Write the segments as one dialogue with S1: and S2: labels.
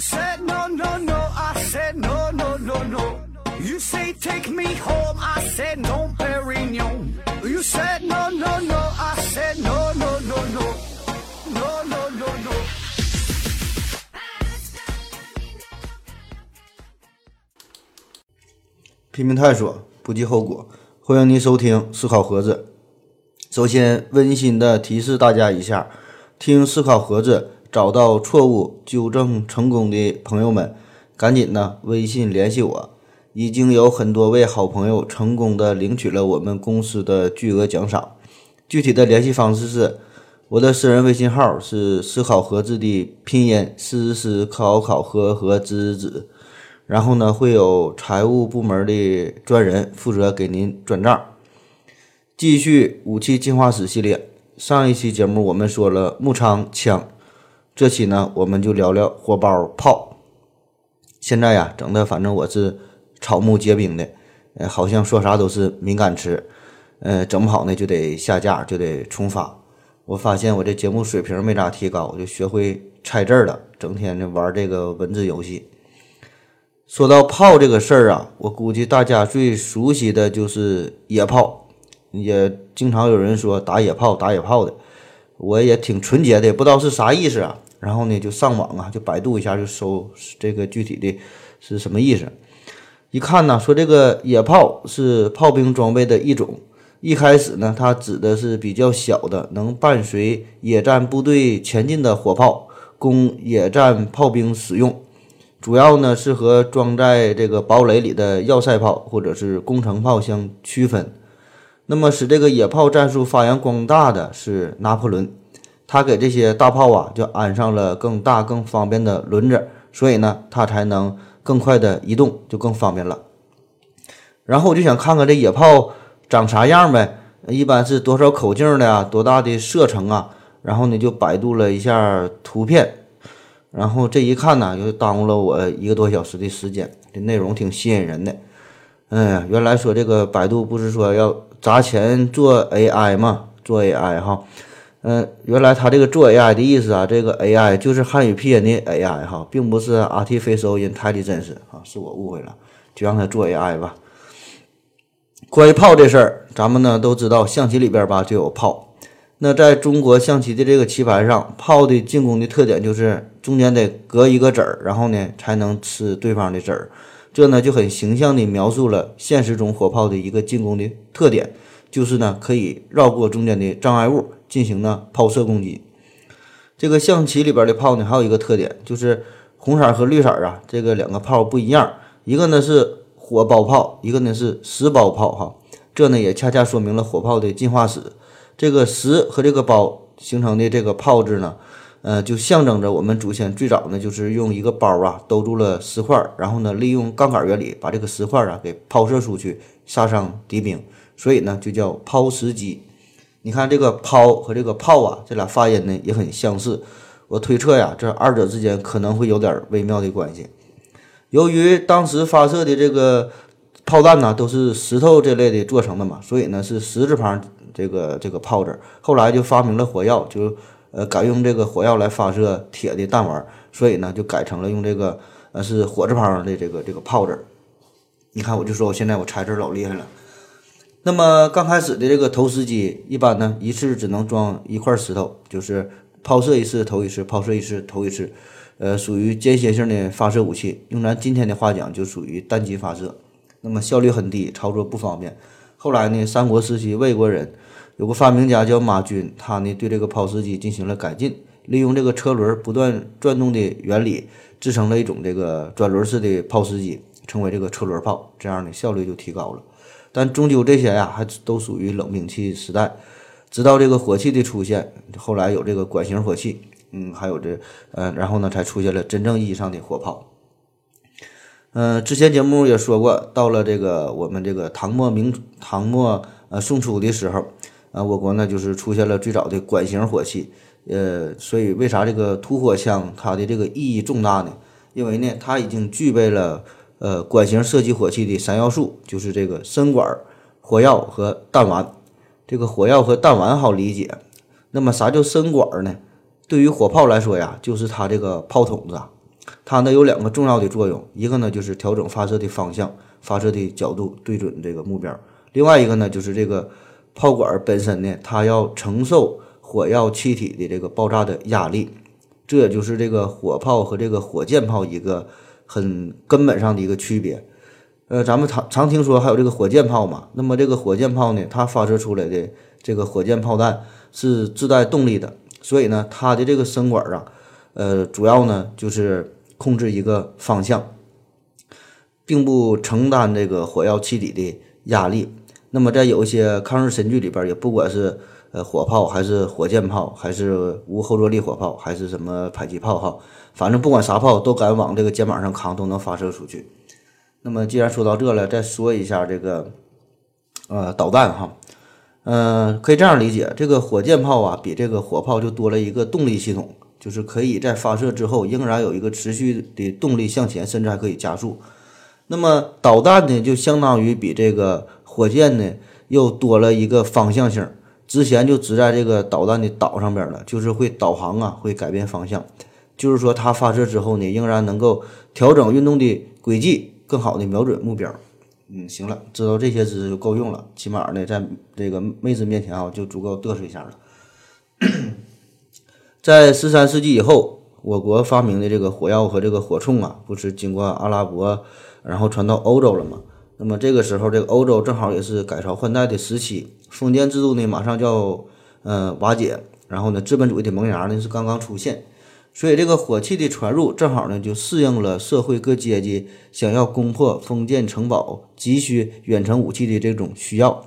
S1: Said no, no, no, I said no, no, no, no. You say take me home, I said no, Perignon. You said no, no, no, I said no, no, no, no. No, no, no, no.
S2: 拼命探索，不计后果。欢迎您收听思考盒子。首先，温馨的提示大家一下：听思考盒子找到错误、纠正成功的朋友们，赶紧呢微信联系我。已经有很多位好朋友成功的领取了我们公司的巨额奖赏。具体的联系方式是：我的私人微信号是思考盒子的拼音思思考考和和子子。然后呢，会有财务部门的专人负责给您转账。继续武器进化史系列，上一期节目我们说了木仓枪，这期呢我们就聊聊火包炮。现在呀，整的反正我是草木皆兵的，呃，好像说啥都是敏感词，呃，整不好呢就得下架，就得重发。我发现我这节目水平没咋提高，我就学会猜字了，整天的玩这个文字游戏。说到炮这个事儿啊，我估计大家最熟悉的就是野炮，也经常有人说打野炮、打野炮的，我也挺纯洁的，不知道是啥意思啊。然后呢，就上网啊，就百度一下，就搜这个具体的是什么意思。一看呢，说这个野炮是炮兵装备的一种，一开始呢，它指的是比较小的，能伴随野战部队前进的火炮，供野战炮兵使用。主要呢是和装在这个堡垒里的要塞炮或者是工程炮相区分。那么使这个野炮战术发扬光大的是拿破仑，他给这些大炮啊就安上了更大更方便的轮子，所以呢它才能更快的移动，就更方便了。然后我就想看看这野炮长啥样呗，一般是多少口径的呀，多大的射程啊？然后呢就百度了一下图片。然后这一看呢，就耽误了我一个多小时的时间。这内容挺吸引人的。哎呀，原来说这个百度不是说要砸钱做 AI 吗？做 AI 哈，嗯，原来他这个做 AI 的意思啊，这个 AI 就是汉语拼音的 AI 哈，并不是 Artificial Intelligence 啊，是我误会了，就让他做 AI 吧。关于炮这事儿，咱们呢都知道，象棋里边吧就有炮。那在中国象棋的这个棋盘上，炮的进攻的特点就是中间得隔一个子儿，然后呢才能吃对方的子儿。这呢就很形象地描述了现实中火炮的一个进攻的特点，就是呢可以绕过中间的障碍物进行呢抛射攻击。这个象棋里边的炮呢还有一个特点，就是红色和绿色啊这个两个炮不一样，一个呢是火包炮，一个呢是石包炮哈。这呢也恰恰说明了火炮的进化史。这个石和这个包形成的这个炮字呢，呃，就象征着我们祖先最早呢就是用一个包啊兜住了石块，然后呢利用杠杆原理把这个石块啊给抛射出去，杀伤敌兵，所以呢就叫抛石机。你看这个抛和这个炮啊，这俩发音呢也很相似。我推测呀，这二者之间可能会有点微妙的关系。由于当时发射的这个炮弹呢都是石头这类的做成的嘛，所以呢是石字旁。这个这个炮字，后来就发明了火药，就呃改用这个火药来发射铁的弹丸，所以呢就改成了用这个呃是火字旁的这个这个炮字。你看，我就说我现在我猜字老厉害了。那么刚开始的这个投石机，一般呢一次只能装一块石头，就是抛射一次投一次，抛射一次投一次，呃，属于间歇性的发射武器。用咱今天的话讲，就属于单机发射，那么效率很低，操作不方便。后来呢，三国时期魏国人。有个发明家叫马钧，他呢对这个抛石机进行了改进，利用这个车轮不断转动的原理，制成了一种这个转轮式的抛石机，称为这个车轮炮，这样的效率就提高了。但终究这些呀，还都属于冷兵器时代。直到这个火器的出现，后来有这个管型火器，嗯，还有这，呃，然后呢才出现了真正意义上的火炮。嗯，之前节目也说过，到了这个我们这个唐末明唐末呃宋初的时候。啊，我国呢就是出现了最早的管型火器，呃，所以为啥这个突火枪它的这个意义重大呢？因为呢，它已经具备了呃管型射击火器的三要素，就是这个身管、火药和弹丸。这个火药和弹丸好理解，那么啥叫身管呢？对于火炮来说呀，就是它这个炮筒子，它呢有两个重要的作用，一个呢就是调整发射的方向、发射的角度，对准这个目标；另外一个呢就是这个炮管本身呢，它要承受火药气体的这个爆炸的压力，这也就是这个火炮和这个火箭炮一个很根本上的一个区别。呃，咱们常常听说还有这个火箭炮嘛，那么这个火箭炮呢，它发射出来的这个火箭炮弹是自带动力的，所以呢，它的这个声管啊，呃，主要呢就是控制一个方向，并不承担这个火药气体的压力。那么在有一些抗日神剧里边，也不管是呃火炮还是火箭炮，还是无后坐力火炮，还是什么迫击炮哈，反正不管啥炮都敢往这个肩膀上扛，都能发射出去。那么既然说到这了，再说一下这个，呃，导弹哈，嗯，可以这样理解，这个火箭炮啊，比这个火炮就多了一个动力系统，就是可以在发射之后仍然有一个持续的动力向前，甚至还可以加速。那么导弹呢，就相当于比这个火箭呢又多了一个方向性，之前就只在这个导弹的导上边了，就是会导航啊，会改变方向，就是说它发射之后呢，仍然能够调整运动的轨迹。更好的瞄准目标，嗯，行了，知道这些知识就够用了，起码呢，在这个妹子面前啊，就足够嘚瑟一下了。在十三世纪以后，我国发明的这个火药和这个火铳啊，不是经过阿拉伯，然后传到欧洲了吗？那么这个时候，这个欧洲正好也是改朝换代的时期，封建制度呢马上就要嗯瓦解，然后呢，资本主义的萌芽呢是刚刚出现。所以这个火器的传入，正好呢就适应了社会各阶级想要攻破封建城堡、急需远程武器的这种需要。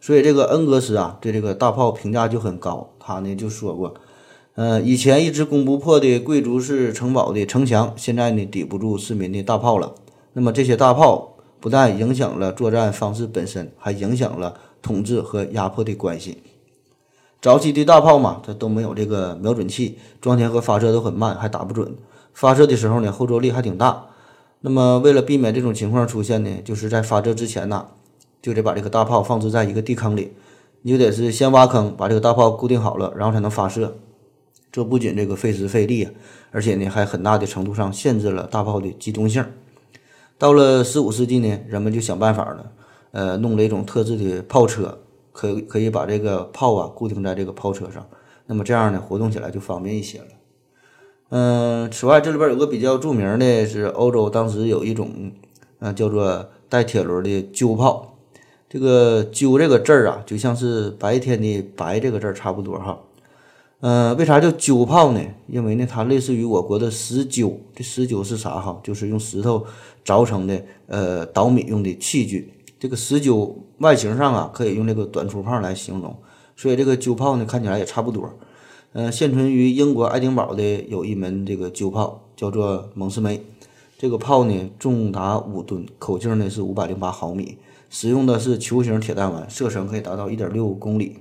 S2: 所以这个恩格斯啊，对这个大炮评价就很高。他呢就说过，呃，以前一直攻不破的贵族式城堡的城墙，现在呢抵不住市民的大炮了。那么这些大炮不但影响了作战方式本身，还影响了统治和压迫的关系。早期的大炮嘛，它都没有这个瞄准器，装填和发射都很慢，还打不准。发射的时候呢，后坐力还挺大。那么为了避免这种情况出现呢，就是在发射之前呢，就得把这个大炮放置在一个地坑里，你就得是先挖坑，把这个大炮固定好了，然后才能发射。这不仅这个费时费力，而且呢，还很大的程度上限制了大炮的机动性。到了十五世纪呢，人们就想办法了，呃，弄了一种特制的炮车。可可以把这个炮啊固定在这个炮车上，那么这样呢活动起来就方便一些了。嗯，此外这里边有个比较著名的是欧洲当时有一种嗯叫做带铁轮的鸠炮，这个鸠这个字儿啊就像是白天的白这个字儿差不多哈。嗯，为啥叫鸠炮呢？因为呢它类似于我国的石臼，这石臼是啥哈？就是用石头凿成的呃捣米用的器具。这个石臼外形上啊，可以用这个短粗炮来形容，所以这个鸠炮呢看起来也差不多。嗯，现存于英国爱丁堡的有一门这个鸠炮，叫做蒙斯梅。这个炮呢重达五吨，口径呢是五百零八毫米，使用的是球形铁弹丸，射程可以达到一点六公里。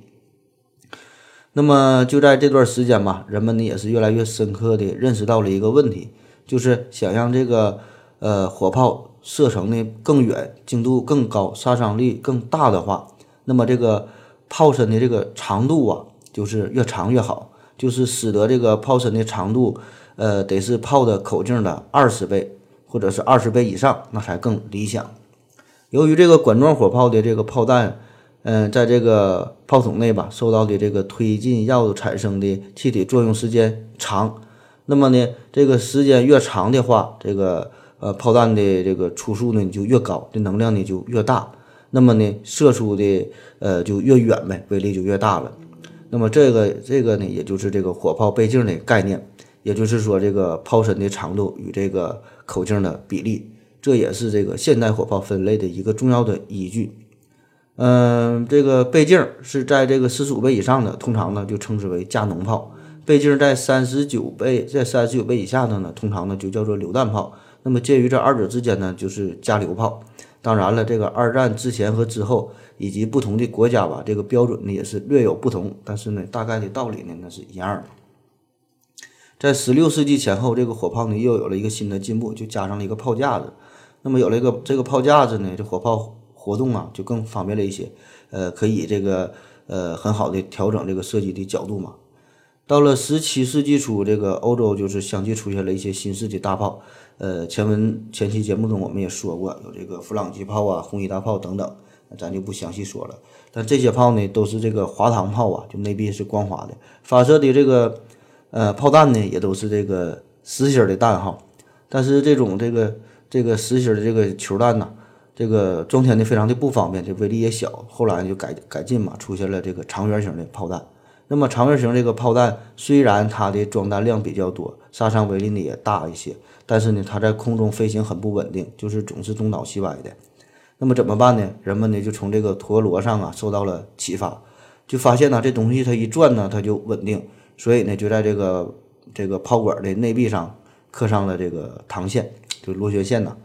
S2: 那么就在这段时间吧，人们呢也是越来越深刻的认识到了一个问题，就是想让这个呃火炮。射程呢更远，精度更高，杀伤力更大的话，那么这个炮身的这个长度啊，就是越长越好，就是使得这个炮身的长度，呃，得是炮的口径的二十倍，或者是二十倍以上，那才更理想。由于这个管状火炮的这个炮弹，嗯，在这个炮筒内吧，受到的这个推进药产生的气体作用时间长，那么呢，这个时间越长的话，这个。呃，炮弹的这个出速呢就越高，这能量呢就越大，那么呢射出的呃就越远呗，威力就越大了。那么这个这个呢，也就是这个火炮倍镜的概念，也就是说这个炮身的长度与这个口径的比例，这也是这个现代火炮分类的一个重要的依据。嗯，这个倍镜是在这个四十五倍以上的，通常呢就称之为加农炮；倍镜在三十九倍在三十九倍以下的呢，通常呢就叫做榴弹炮。那么介于这二者之间呢，就是加榴炮。当然了，这个二战之前和之后，以及不同的国家吧，这个标准呢也是略有不同。但是呢，大概的道理呢那是一样的。在十六世纪前后，这个火炮呢又有了一个新的进步，就加上了一个炮架子。那么有了一个这个炮架子呢，这火炮活动啊就更方便了一些。呃，可以这个呃很好的调整这个射击的角度嘛。到了十七世纪初，这个欧洲就是相继出现了一些新式的大炮。呃，前文前期节目中我们也说过，有这个弗朗机炮啊、红衣大炮等等，咱就不详细说了。但这些炮呢，都是这个滑膛炮啊，就内壁是光滑的，发射的这个呃炮弹呢，也都是这个实心的弹哈。但是这种这个这个实心的这个球弹呢，这个装填的非常的不方便，这威力也小。后来就改改进嘛，出现了这个长圆形的炮弹。那么长圆形这个炮弹虽然它的装弹量比较多，杀伤威力呢也大一些，但是呢它在空中飞行很不稳定，就是总是东倒西歪的。那么怎么办呢？人们呢就从这个陀螺上啊受到了启发，就发现呢这东西它一转呢它就稳定，所以呢就在这个这个炮管的内壁上刻上了这个膛线，就螺旋线呐。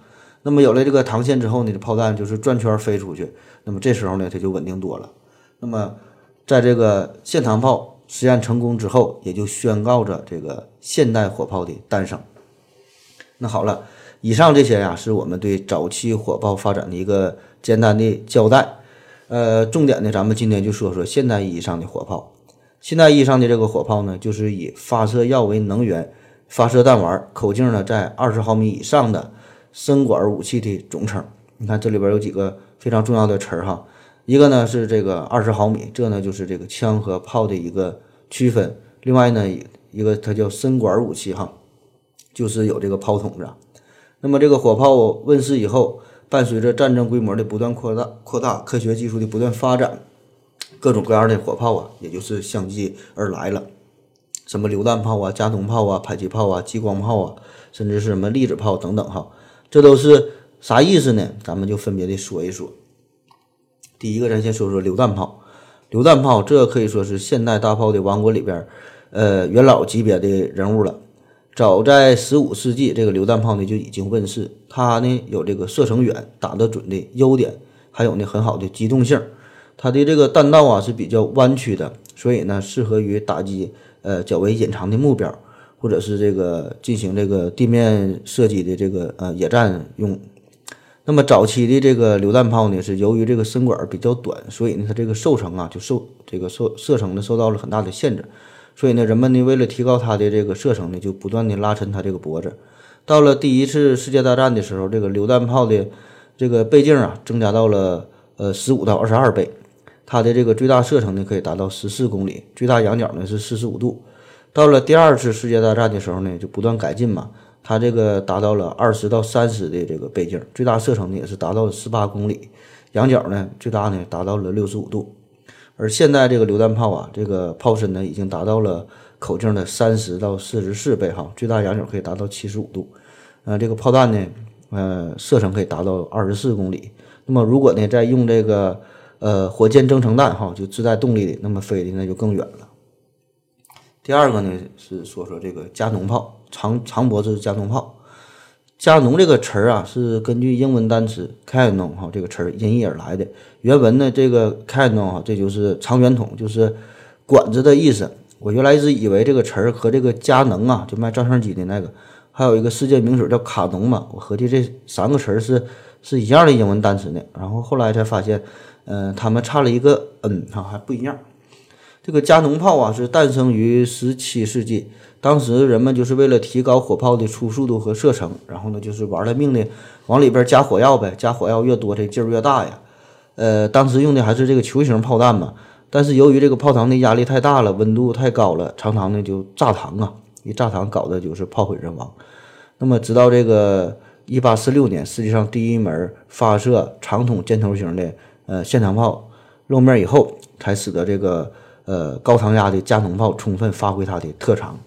S2: 那么有了这个膛线之后呢，这炮弹就是转圈飞出去，那么这时候呢它就稳定多了。那么在这个线膛炮实验成功之后，也就宣告着这个现代火炮的诞生。那好了，以上这些呀，是我们对早期火炮发展的一个简单的交代。呃，重点呢，咱们今天就说说现代意义上的火炮。现代意义上的这个火炮呢，就是以发射药为能源，发射弹丸，口径呢在二十毫米以上的深管武器的总称。你看这里边有几个非常重要的词儿哈。一个呢是这个二十毫米，这呢就是这个枪和炮的一个区分。另外呢，一个它叫深管武器哈，就是有这个炮筒子。那么这个火炮问世以后，伴随着战争规模的不断扩大，扩大科学技术的不断发展，各种各样的火炮啊，也就是相继而来了。什么榴弹炮啊、加农炮啊、迫击炮啊、激光炮啊，甚至是什么粒子炮等等哈，这都是啥意思呢？咱们就分别的说一说。第一个，咱先说说榴弹炮。榴弹炮这可以说是现代大炮的王国里边，呃，元老级别的人物了。早在十五世纪，这个榴弹炮呢就已经问世。它呢有这个射程远、打得准的优点，还有呢很好的机动性。它的这个弹道啊是比较弯曲的，所以呢适合于打击呃较为隐藏的目标，或者是这个进行这个地面射击的这个呃野战用。那么早期的这个榴弹炮呢，是由于这个身管比较短，所以呢，它这个射程啊就受这个受射程呢受到了很大的限制。所以呢，人们呢为了提高它的这个射程呢，就不断的拉伸它这个脖子。到了第一次世界大战的时候，这个榴弹炮的这个倍镜啊增加到了呃十五到二十二倍，它的这个最大射程呢可以达到十四公里，最大仰角呢是四十五度。到了第二次世界大战的时候呢，就不断改进嘛。它这个达到了二十到三十的这个倍镜，最大射程呢也是达到了十八公里，仰角呢最大呢达到了六十五度。而现在这个榴弹炮啊，这个炮身呢已经达到了口径的三十到四十四倍哈，最大仰角可以达到七十五度。呃，这个炮弹呢，呃，射程可以达到二十四公里。那么如果呢再用这个呃火箭增程弹哈，就自带动力的，那么飞的那就更远了。第二个呢是说说这个加农炮。长长脖子加农炮，加农这个词儿啊，是根据英文单词 cannon 哈这个词儿音译而来的。原文呢，这个 cannon 哈，这就是长圆筒，就是管子的意思。我原来一直以为这个词儿和这个佳能啊，就卖照相机的那个，还有一个世界名水叫卡农嘛，我合计这三个词儿是是一样的英文单词呢。然后后来才发现，嗯，他们差了一个 n 哈，还不一样。这个加农炮啊，是诞生于十七世纪。当时人们就是为了提高火炮的出速度和射程，然后呢，就是玩了命的往里边加火药呗，加火药越多，这劲儿越大呀。呃，当时用的还是这个球形炮弹嘛，但是由于这个炮膛的压力太大了，温度太高了，常常呢就炸膛啊，一炸膛搞的就是炮毁人亡。那么直到这个一八四六年，世界上第一门发射长筒箭头型的呃线膛炮露面以后，才使得这个呃高膛压的加农炮充分发挥它的特长。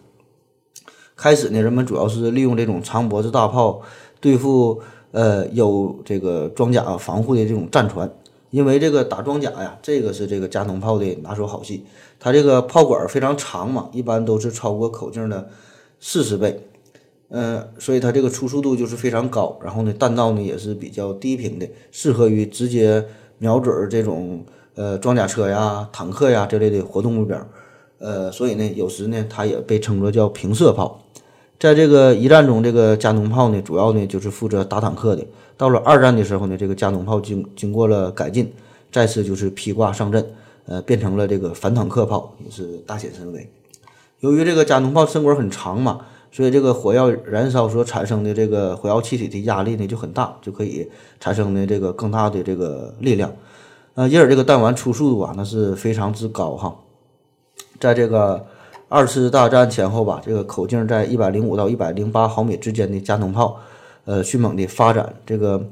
S2: 开始呢，人们主要是利用这种长脖子大炮对付呃有这个装甲防护的这种战船，因为这个打装甲呀，这个是这个加农炮的拿手好戏。它这个炮管非常长嘛，一般都是超过口径的四十倍，嗯，所以它这个初速度就是非常高。然后呢，弹道呢也是比较低频的，适合于直接瞄准这种呃装甲车呀、坦克呀这类的活动目标。呃，所以呢，有时呢，它也被称作叫平射炮。在这个一战中，这个加农炮呢，主要呢就是负责打坦克的。到了二战的时候呢，这个加农炮经经过了改进，再次就是披挂上阵，呃，变成了这个反坦克炮，也是大显神威。由于这个加农炮身管很长嘛，所以这个火药燃烧所产生的这个火药气体的压力呢就很大，就可以产生的这个更大的这个力量。呃，因而这个弹丸出速度啊那是非常之高哈。在这个二次大战前后吧，这个口径在一百零五到一百零八毫米之间的加农炮，呃，迅猛的发展。这个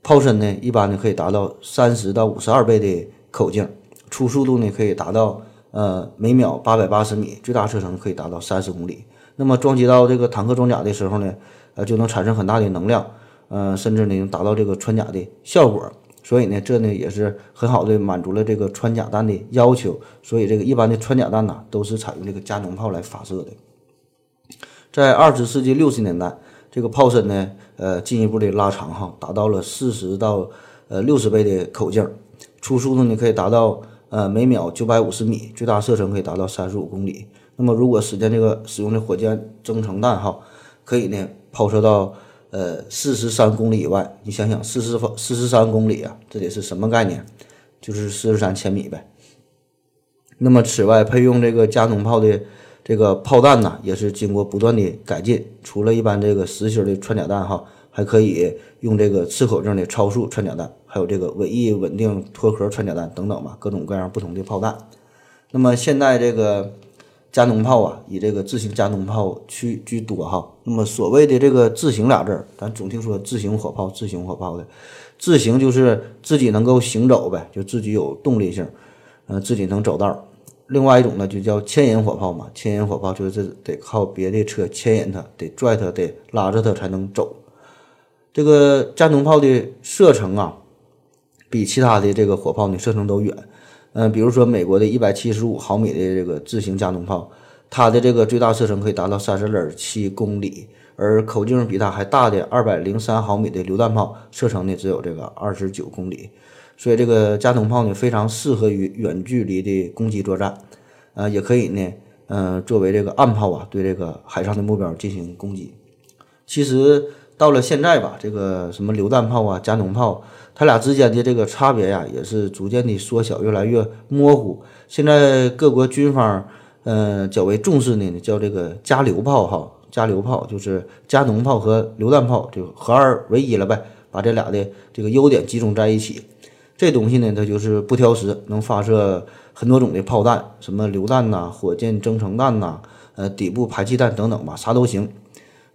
S2: 炮身呢，一般呢可以达到三十到五十二倍的口径，初速度呢可以达到呃每秒八百八十米，最大射程可以达到三十公里。那么装击到这个坦克装甲的时候呢，呃，就能产生很大的能量，呃，甚至呢能达到这个穿甲的效果。所以呢，这呢也是很好的满足了这个穿甲弹的要求。所以这个一般的穿甲弹呐，都是采用这个加农炮来发射的。在二十世纪六十年代，这个炮身呢，呃，进一步的拉长哈，达到了四十到呃六十倍的口径，初速度呢可以达到呃每秒九百五十米，最大射程可以达到三十五公里。那么如果实现这个使用的火箭增程弹哈，可以呢抛射到。呃，四十三公里以外，你想想，四十方四十三公里啊，这得是什么概念？就是四十三千米呗。那么，此外配用这个加农炮的这个炮弹呢，也是经过不断的改进。除了一般这个实心的穿甲弹哈，还可以用这个次口径的超速穿甲弹，还有这个尾翼稳定脱壳穿甲弹等等吧，各种各样不同的炮弹。那么现在这个。加农炮啊，以这个自行加农炮居居多哈。那么所谓的这个“自行”俩字儿，咱总听说自行火炮、自行火炮的，自行就是自己能够行走呗，就自己有动力性，嗯，自己能走道。另外一种呢，就叫牵引火炮嘛，牵引火炮就是得靠别的车牵引它，得拽它，得拉着它才能走。这个加农炮的射程啊，比其他的这个火炮呢射程都远。嗯，比如说美国的一百七十五毫米的这个自行加农炮，它的这个最大射程可以达到三十点七公里，而口径比它还大的二百零三毫米的榴弹炮，射程呢只有这个二十九公里。所以这个加农炮呢非常适合于远距离的攻击作战，呃，也可以呢，嗯，作为这个暗炮啊，对这个海上的目标进行攻击。其实到了现在吧，这个什么榴弹炮啊，加农炮。它俩之间的这个差别呀，也是逐渐的缩小，越来越模糊。现在各国军方，嗯，较为重视的呢，叫这个加榴炮哈，加榴炮就是加农炮和榴弹炮就合二为一了呗，把这俩的这个优点集中在一起。这东西呢，它就是不挑食，能发射很多种的炮弹，什么榴弹呐、火箭增程弹呐、呃底部排气弹等等吧，啥都行。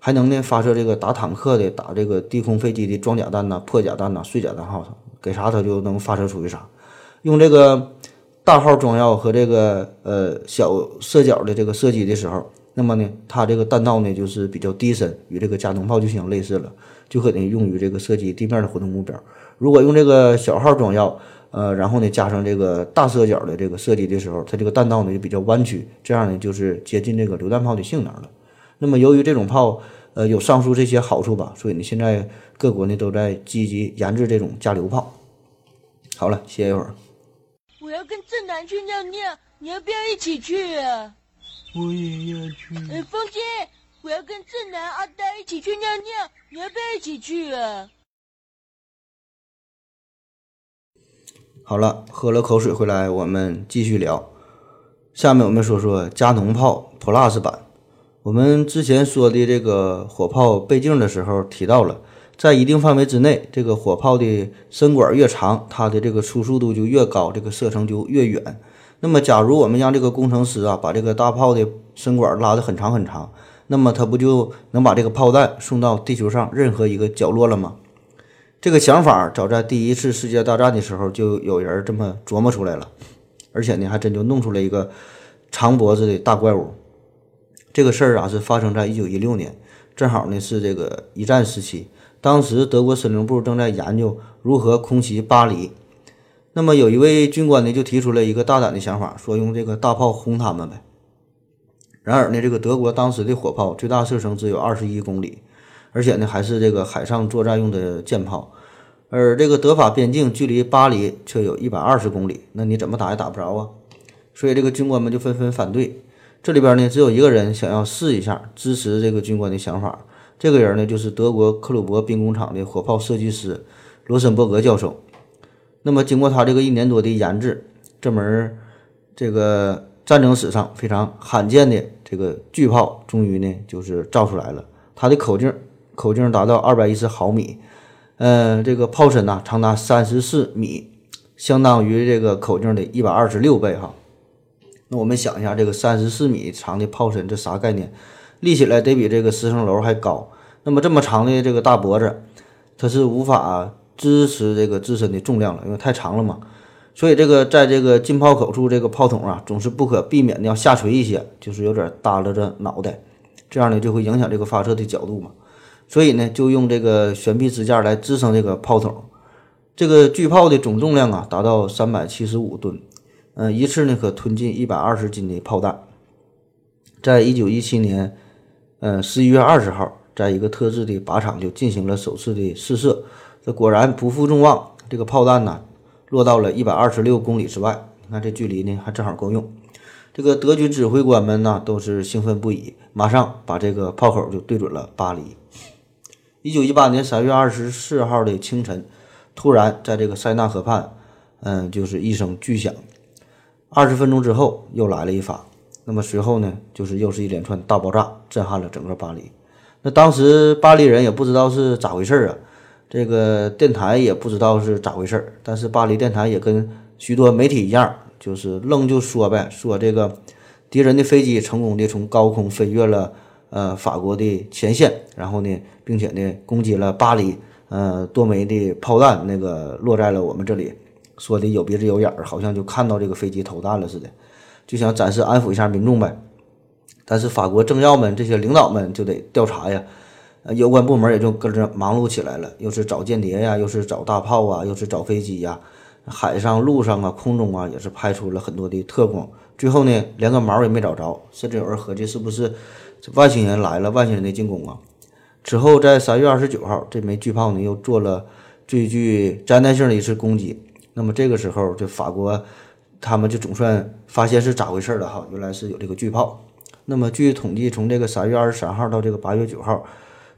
S2: 还能呢发射这个打坦克的、打这个低空飞机的装甲弹呐、破甲弹呐、碎甲弹哈，给啥它就能发射出去啥。用这个大号装药和这个呃小射角的这个射击的时候，那么呢，它这个弹道呢就是比较低深，与这个加农炮就相类似了，就可能用于这个射击地面的活动目标。如果用这个小号装药，呃，然后呢加上这个大射角的这个射击的时候，它这个弹道呢就比较弯曲，这样呢就是接近这个榴弹炮的性能了。那么，由于这种炮，呃，有上述这些好处吧，所以呢，现在各国呢都在积极研制这种加榴炮。好了，歇一会儿。
S3: 我要跟正南去尿尿，你要不要一起去啊？
S4: 我也要去。
S3: 哎，风姐，我要跟正南、阿呆一起去尿尿，你要不要一起去啊？
S2: 好了，喝了口水回来，我们继续聊。下面我们说说加农炮 Plus 版。我们之前说的这个火炮倍镜的时候提到了，在一定范围之内，这个火炮的身管越长，它的这个初速度就越高，这个射程就越远。那么，假如我们让这个工程师啊把这个大炮的身管拉得很长很长，那么他不就能把这个炮弹送到地球上任何一个角落了吗？这个想法早在第一次世界大战的时候就有人这么琢磨出来了，而且呢，还真就弄出来一个长脖子的大怪物。这个事儿啊，是发生在一九一六年，正好呢是这个一战时期。当时德国司令部正在研究如何空袭巴黎，那么有一位军官呢就提出了一个大胆的想法，说用这个大炮轰他们呗。然而呢，这个德国当时的火炮最大射程只有二十一公里，而且呢还是这个海上作战用的舰炮，而这个德法边境距离巴黎却有一百二十公里，那你怎么打也打不着啊。所以这个军官们就纷纷反对。这里边呢，只有一个人想要试一下，支持这个军官的想法。这个人呢，就是德国克虏伯兵工厂的火炮设计师罗森伯格教授。那么，经过他这个一年多的研制，这门这个战争史上非常罕见的这个巨炮，终于呢就是造出来了。它的口径口径达到二百一十毫米，呃，这个炮身呢长达三十四米，相当于这个口径的一百二十六倍哈。那我们想一下，这个三十四米长的炮身，这啥概念？立起来得比这个十层楼还高。那么这么长的这个大脖子，它是无法支持这个自身的重量了，因为太长了嘛。所以这个在这个进炮口处，这个炮筒啊，总是不可避免的要下垂一些，就是有点耷拉着脑袋，这样呢就会影响这个发射的角度嘛。所以呢，就用这个悬臂支架来支撑这个炮筒。这个巨炮的总重量啊，达到三百七十五吨，嗯，一次呢可吞进一百二十斤的炮弹。在一九一七年，呃，十一月二十号，在一个特制的靶场就进行了首次的试射，这果然不负众望，这个炮弹呢。落到了一百二十六公里之外，你看这距离呢还正好够用。这个德军指挥官们呢都是兴奋不已，马上把这个炮口就对准了巴黎。一九一八年三月二十四号的清晨，突然在这个塞纳河畔，嗯，就是一声巨响。二十分钟之后又来了一发，那么随后呢就是又是一连串大爆炸，震撼了整个巴黎。那当时巴黎人也不知道是咋回事儿啊。这个电台也不知道是咋回事儿，但是巴黎电台也跟许多媒体一样，就是愣就说呗，说这个敌人的飞机成功的从高空飞越了呃法国的前线，然后呢，并且呢攻击了巴黎，呃多枚的炮弹那个落在了我们这里，说的有鼻子有眼儿，好像就看到这个飞机投弹了似的，就想暂时安抚一下民众呗。但是法国政要们这些领导们就得调查呀。有关部门也就跟着忙碌起来了，又是找间谍呀，又是找大炮啊，又是找飞机呀，海上、路上啊、空中啊，也是派出了很多的特工。最后呢，连个毛也没找着，甚至有人合计是不是外星人来了，外星人的进攻啊？此后在三月二十九号，这枚巨炮呢又做了最具灾难性的一次攻击。那么这个时候，这法国他们就总算发现是咋回事了哈，原来是有这个巨炮。那么据统计，从这个三月二十三号到这个八月九号。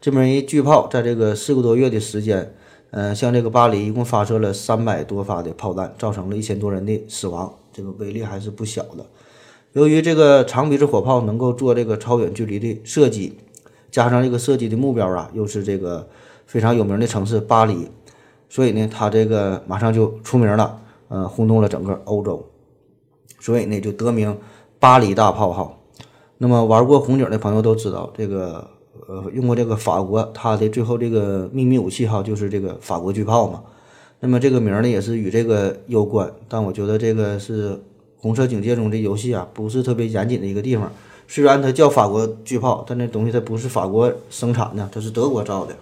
S2: 这么一巨炮，在这个四个多月的时间，嗯，向这个巴黎一共发射了三百多发的炮弹，造成了一千多人的死亡，这个威力还是不小的。由于这个长鼻子火炮能够做这个超远距离的射击，加上这个射击的目标啊，又是这个非常有名的城市巴黎，所以呢，它这个马上就出名了，呃，轰动了整个欧洲，所以呢，就得名巴黎大炮哈。那么玩过红警的朋友都知道这个。呃，用过这个法国，它的最后这个秘密武器哈，就是这个法国巨炮嘛。那么这个名呢，也是与这个有关。但我觉得这个是《红色警戒》中的游戏啊，不是特别严谨的一个地方。虽然它叫法国巨炮，但那东西它不是法国生产的，它是德国造的。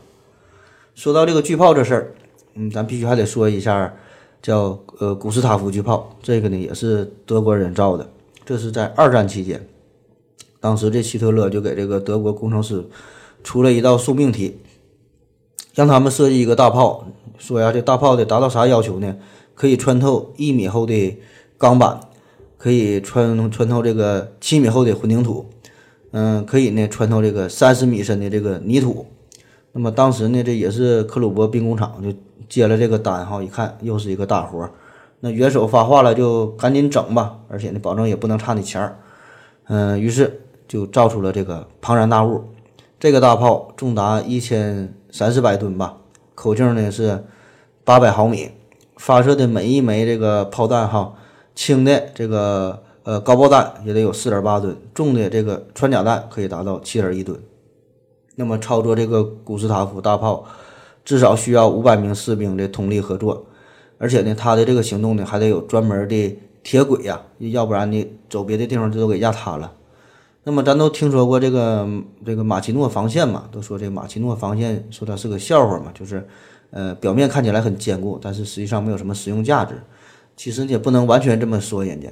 S2: 说到这个巨炮这事儿，嗯，咱必须还得说一下，叫呃古斯塔夫巨炮，这个呢也是德国人造的，这是在二战期间，当时这希特勒就给这个德国工程师。出了一道送命题，让他们设计一个大炮，说呀，这大炮得达到啥要求呢？可以穿透一米厚的钢板，可以穿穿透这个七米厚的混凝土，嗯，可以呢穿透这个三十米深的这个泥土。那么当时呢，这也是克鲁伯兵工厂就接了这个单哈，一看又是一个大活儿，那元首发话了，就赶紧整吧，而且呢，保证也不能差你钱儿。嗯，于是就造出了这个庞然大物。这个大炮重达一千三四百吨吧，口径呢是八百毫米，发射的每一枚这个炮弹哈，轻的这个呃高爆弹也得有四点八吨，重的这个穿甲弹可以达到七点一吨。那么操作这个古斯塔夫大炮，至少需要五百名士兵的通力合作，而且呢，他的这个行动呢还得有专门的铁轨呀，要不然你走别的地方就都给压塌了。那么咱都听说过这个这个马奇诺防线嘛，都说这马奇诺防线说它是个笑话嘛，就是呃表面看起来很坚固，但是实际上没有什么实用价值。其实你也不能完全这么说人家，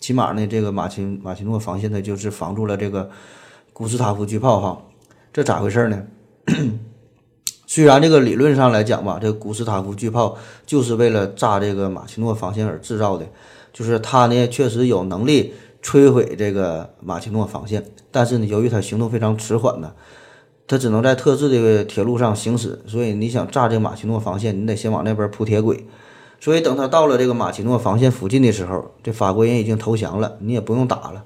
S2: 起码呢这个马奇马奇诺防线它就是防住了这个古斯塔夫巨炮哈，这咋回事呢？虽然这个理论上来讲吧，这古斯塔夫巨炮就是为了炸这个马奇诺防线而制造的，就是它呢确实有能力。摧毁这个马奇诺防线，但是呢，由于它行动非常迟缓呢，它只能在特制的铁路上行驶，所以你想炸这个马奇诺防线，你得先往那边铺铁轨，所以等他到了这个马奇诺防线附近的时候，这法国人已经投降了，你也不用打了。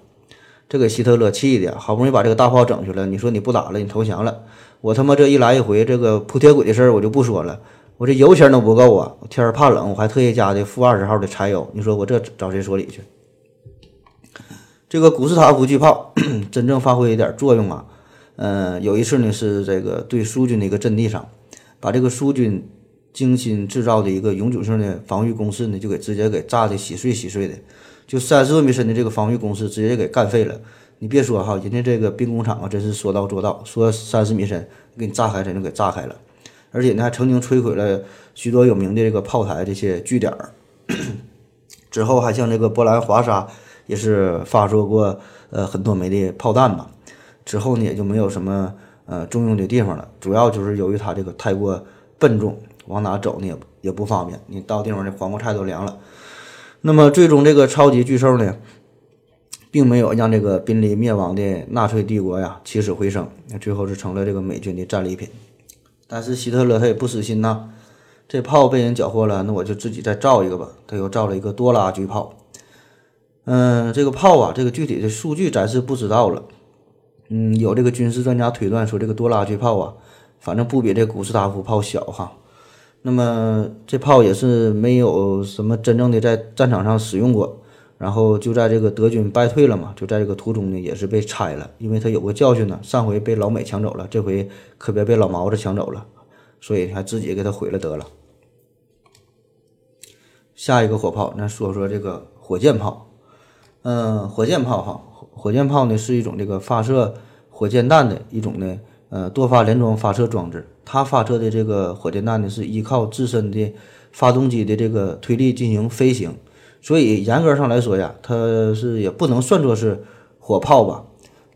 S2: 这给希特勒气的，好不容易把这个大炮整去了，你说你不打了，你投降了，我他妈这一来一回这个铺铁轨的事儿我就不说了，我这油钱都不够啊，天儿怕冷，我还特意加的负二十号的柴油，你说我这找谁说理去？这个古斯塔夫巨炮 真正发挥一点作用啊，呃，有一次呢是这个对苏军的一个阵地上，把这个苏军精心制造的一个永久性的防御工事呢，就给直接给炸的稀碎稀碎的，就三十多米深的这个防御工事直接给干废了。你别说哈，人家这个兵工厂啊，真是说到做到，说三十米深给你炸开，真就给炸开了，而且呢还曾经摧毁了许多有名的这个炮台这些据点，之后还向这个波兰华沙。也是发射过呃很多枚的炮弹吧，之后呢也就没有什么呃重用的地方了。主要就是由于它这个太过笨重，往哪走呢也也不方便。你到地方这黄瓜菜都凉了。那么最终这个超级巨兽呢，并没有让这个濒临灭亡的纳粹帝国呀起死回生，最后是成了这个美军的战利品。但是希特勒他也不死心呐，这炮被人缴获了，那我就自己再造一个吧。他又造了一个多拉巨炮。嗯，这个炮啊，这个具体的数据咱是不知道了。嗯，有这个军事专家推断说，这个多拉巨炮啊，反正不比这古斯塔夫炮小哈。那么这炮也是没有什么真正的在战场上使用过，然后就在这个德军败退了嘛，就在这个途中呢，也是被拆了，因为他有个教训呢，上回被老美抢走了，这回可别被老毛子抢走了，所以还自己给他毁了得了。下一个火炮，那说说这个火箭炮。嗯，火箭炮哈，火箭炮呢是一种这个发射火箭弹的一种呢，呃，多发连装发射装置。它发射的这个火箭弹呢是依靠自身的发动机的这个推力进行飞行，所以严格上来说呀，它是也不能算作是火炮吧。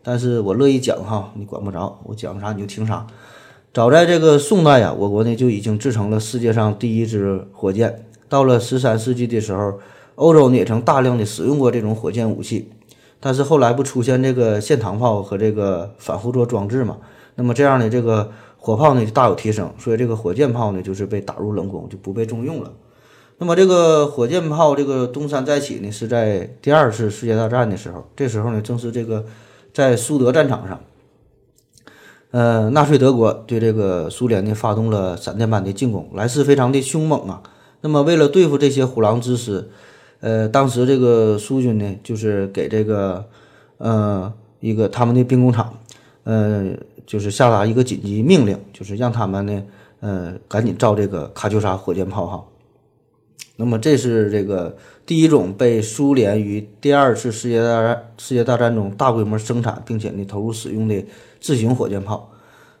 S2: 但是我乐意讲哈，你管不着，我讲啥你就听啥。早在这个宋代呀，我国呢就已经制成了世界上第一支火箭。到了十三世纪的时候。欧洲呢也曾大量的使用过这种火箭武器，但是后来不出现这个线膛炮和这个反后座装置嘛？那么这样的这个火炮呢就大有提升，所以这个火箭炮呢就是被打入冷宫，就不被重用了。那么这个火箭炮这个东山再起呢，是在第二次世界大战的时候，这时候呢正是这个在苏德战场上，呃，纳粹德国对这个苏联呢发动了闪电般的进攻，来势非常的凶猛啊。那么为了对付这些虎狼之师，呃，当时这个苏军呢，就是给这个，呃，一个他们的兵工厂，呃，就是下达一个紧急命令，就是让他们呢，呃，赶紧造这个卡秋莎火箭炮哈。那么这是这个第一种被苏联于第二次世界大战世界大战中大规模生产并且呢投入使用的自行火箭炮。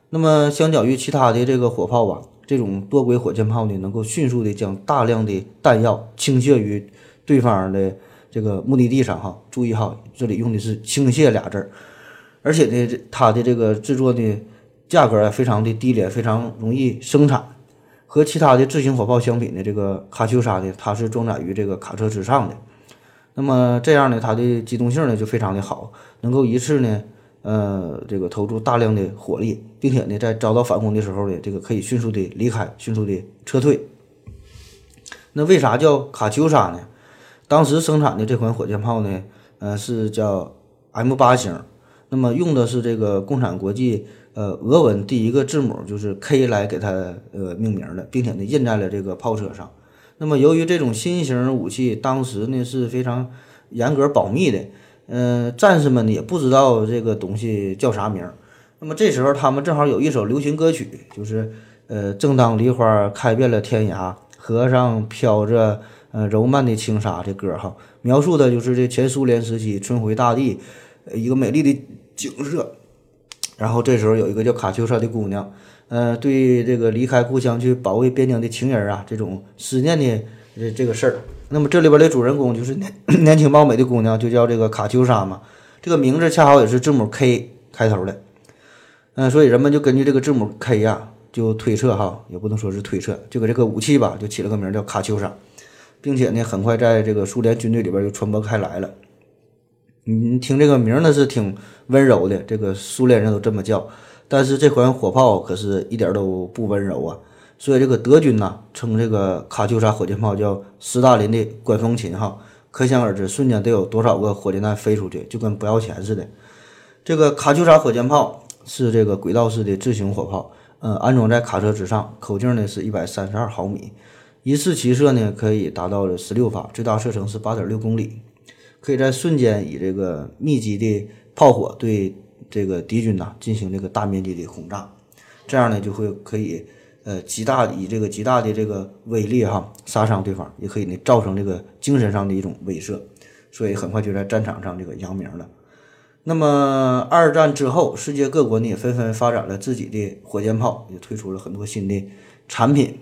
S2: 那么相较于其他的这个火炮吧，这种多轨火箭炮呢，能够迅速的将大量的弹药倾泻于。对方的这个目的地上，哈，注意哈，这里用的是“倾泻”俩字儿，而且呢，它的这个制作的价格啊，非常的低廉，非常容易生产。和其他的自行火炮相比呢，这个卡秋莎呢，它是装载于这个卡车之上的。那么这样呢，它的机动性呢就非常的好，能够一次呢，呃，这个投入大量的火力，并且呢，在遭到反攻的时候呢，这个可以迅速的离开，迅速的撤退。那为啥叫卡秋莎呢？当时生产的这款火箭炮呢，呃，是叫 M 八型，那么用的是这个共产国际呃俄文第一个字母就是 K 来给它呃命名的，并且呢印在了这个炮车上。那么由于这种新型武器当时呢是非常严格保密的，嗯，战士们呢也不知道这个东西叫啥名。那么这时候他们正好有一首流行歌曲，就是呃，正当梨花开遍了天涯，河上飘着。呃，柔曼的轻纱这歌哈，描述的就是这前苏联时期春回大地，一个美丽的景色。然后这时候有一个叫卡秋莎的姑娘，呃，对这个离开故乡去保卫边疆的情人啊，这种思念的这这个事儿。那么这里边的主人公就是年 年轻貌美的姑娘，就叫这个卡秋莎嘛。这个名字恰好也是字母 K 开头的，嗯，所以人们就根据这个字母 K 呀，就推测哈，也不能说是推测，就给这个武器吧，就起了个名叫卡秋莎。并且呢，很快在这个苏联军队里边就传播开来了。你听这个名儿呢是挺温柔的，这个苏联人都这么叫。但是这款火炮可是一点都不温柔啊！所以这个德军呐称这个卡秋莎火箭炮叫斯大林的管风琴哈，可想而知，瞬间得有多少个火箭弹飞出去，就跟不要钱似的。这个卡秋莎火箭炮是这个轨道式的自行火炮，呃，安装在卡车之上，口径呢是一百三十二毫米，一次齐射呢可以达到十六发，最大射程是八点六公里，可以在瞬间以这个密集的炮火对这个敌军呐进行这个大面积的轰炸，这样呢就会可以呃极大以这个极大的这个威力哈杀伤对方，也可以呢造成这个精神上的一种威慑，所以很快就在战场上这个扬名了。那么二战之后，世界各国呢也纷纷发展了自己的火箭炮，也推出了很多新的产品。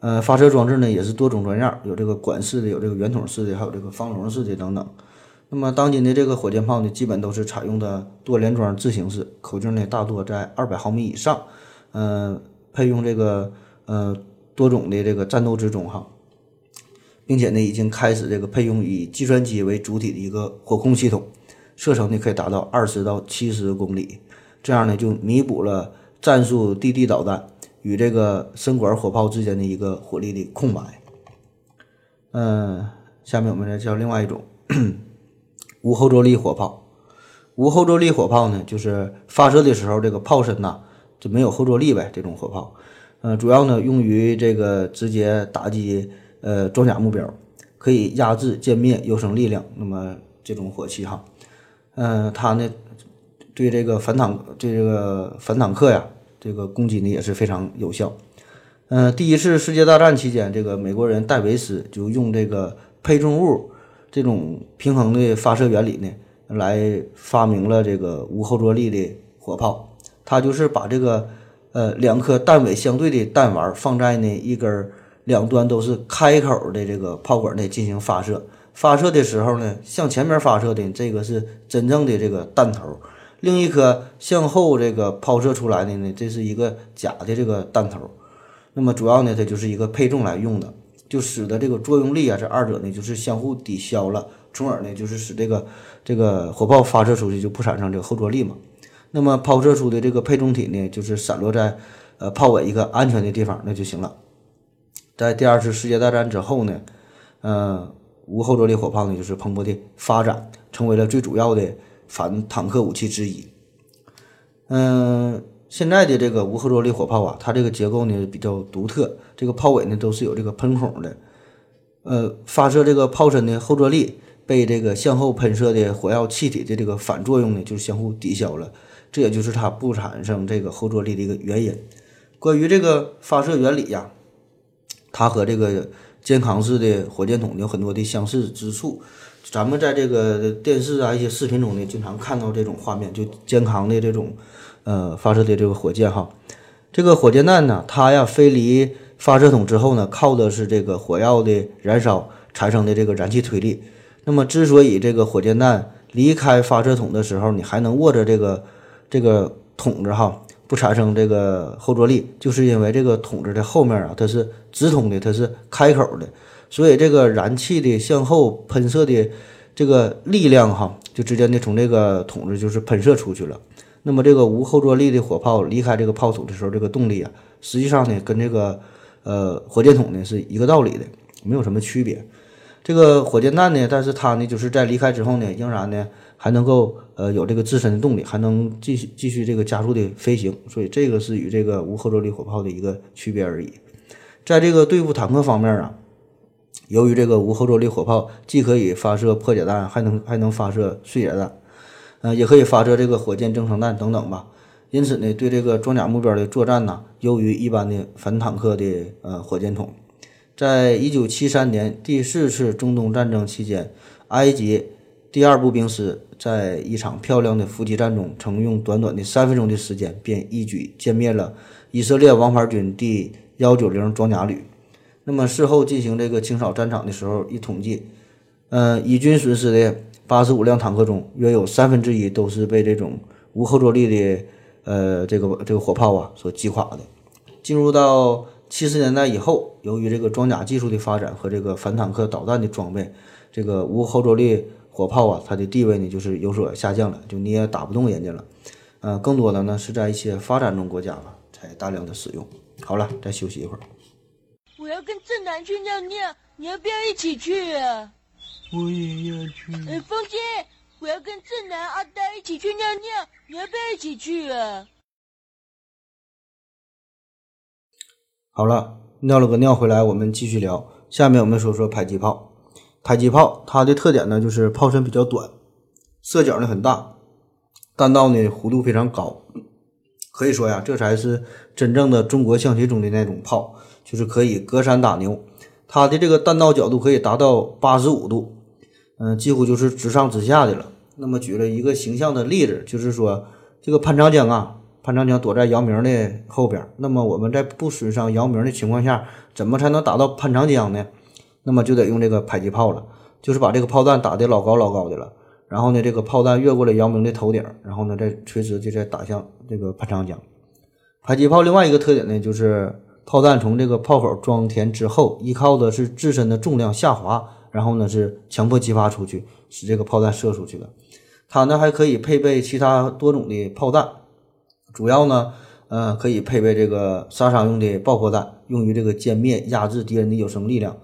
S2: 呃，发射装置呢也是多种多样，有这个管式的，有这个圆筒式的，还有这个方笼式的等等。那么当今的这个火箭炮呢，基本都是采用的多连装自行式，口径呢大多在二百毫米以上。嗯，配用这个呃多种的这个战斗之中哈，并且呢已经开始这个配用以计算机为主体的一个火控系统。射程呢可以达到二十到七十公里，这样呢就弥补了战术地地导弹与这个深管火炮之间的一个火力的空白。嗯，下面我们再教另外一种无后坐力火炮。无后坐力火炮呢，就是发射的时候这个炮身呐就没有后坐力呗。这种火炮，呃，主要呢用于这个直接打击呃装甲目标，可以压制歼灭优生力量。那么这种火器哈。嗯，它呢，对这个反坦对这个反坦克呀，这个攻击呢也是非常有效。嗯，第一次世界大战期间，这个美国人戴维斯就用这个配重物这种平衡的发射原理呢，来发明了这个无后坐力的火炮。它就是把这个呃两颗弹尾相对的弹丸放在呢一根两端都是开口的这个炮管内进行发射。发射的时候呢，向前面发射的这个是真正的这个弹头，另一颗向后这个抛射出来的呢，这是一个假的这个弹头。那么主要呢，它就是一个配重来用的，就使得这个作用力啊，这二者呢就是相互抵消了，从而呢就是使这个这个火炮发射出去就不产生这个后坐力嘛。那么抛射出的这个配重体呢，就是散落在呃炮尾一个安全的地方，那就行了。在第二次世界大战之后呢，嗯。无后坐力火炮呢，就是蓬勃的发展，成为了最主要的反坦克武器之一。嗯，现在的这个无后坐力火炮啊，它这个结构呢比较独特，这个炮尾呢都是有这个喷孔的。呃，发射这个炮身的后坐力被这个向后喷射的火药气体的这个反作用呢，就是相互抵消了，这也就是它不产生这个后坐力的一个原因。关于这个发射原理呀，它和这个。肩扛式的火箭筒有很多的相似之处，咱们在这个电视啊一些视频中呢，经常看到这种画面，就肩扛的这种呃发射的这个火箭哈。这个火箭弹呢，它呀飞离发射筒之后呢，靠的是这个火药的燃烧产生的这个燃气推力。那么之所以这个火箭弹离开发射筒的时候，你还能握着这个这个筒子哈。不产生这个后坐力，就是因为这个筒子的后面啊，它是直通的，它是开口的，所以这个燃气的向后喷射的这个力量哈，就直接的从这个筒子就是喷射出去了。那么这个无后坐力的火炮离开这个炮筒的时候，这个动力啊，实际上呢跟这个呃火箭筒呢是一个道理的，没有什么区别。这个火箭弹呢，但是它呢就是在离开之后呢，仍然呢。还能够呃有这个自身的动力，还能继续继续这个加速的飞行，所以这个是与这个无后坐力火炮的一个区别而已。在这个对付坦克方面啊，由于这个无后坐力火炮既可以发射破解弹，还能还能发射碎解弹，呃，也可以发射这个火箭增程弹等等吧。因此呢，对这个装甲目标的作战呢，优于一般的反坦克的呃火箭筒。在一九七三年第四次中东战争期间，埃及。第二步兵师在一场漂亮的伏击战中，曾用短短的三分钟的时间，便一举歼灭了以色列王牌军第幺九零装甲旅。那么事后进行这个清扫战场的时候，一统计，呃，以军损失的八十五辆坦克中，约有三分之一都是被这种无后坐力的呃这个这个火炮啊所击垮的。进入到七十年代以后，由于这个装甲技术的发展和这个反坦克导弹的装备，这个无后坐力。火炮啊，它的地位呢就是有所下降了，就你也打不动人家了。呃，更多的呢是在一些发展中国家吧，才大量的使用。好。了，再休息一会儿。
S3: 我要跟正南去尿尿，你要不要一起去啊？
S4: 我也要去。
S3: 哎，风姐，我要跟正南、阿呆一起去尿尿，你要不要一起去啊？
S2: 好了，尿了个尿回来，我们继续聊。下面我们说说迫击炮。迫击炮它的特点呢，就是炮身比较短，射角呢很大，弹道呢弧度非常高。可以说呀，这才是真正的中国象棋中的那种炮，就是可以隔山打牛。它的这个弹道角度可以达到八十五度，嗯，几乎就是直上直下的了。那么举了一个形象的例子，就是说这个潘长江啊。潘长江躲在姚明的后边，那么我们在不损伤姚明的情况下，怎么才能打到潘长江呢？那么就得用这个迫击炮了，就是把这个炮弹打得老高老高的了，然后呢，这个炮弹越过了姚明的头顶，然后呢，再垂直就再打向这个潘长江。迫击炮另外一个特点呢，就是炮弹从这个炮口装填之后，依靠的是自身的重量下滑，然后呢是强迫激发出去，使这个炮弹射出去的。它呢还可以配备其他多种的炮弹。主要呢，呃，可以配备这个杀伤用的爆破弹，用于这个歼灭、压制敌人的有生力量，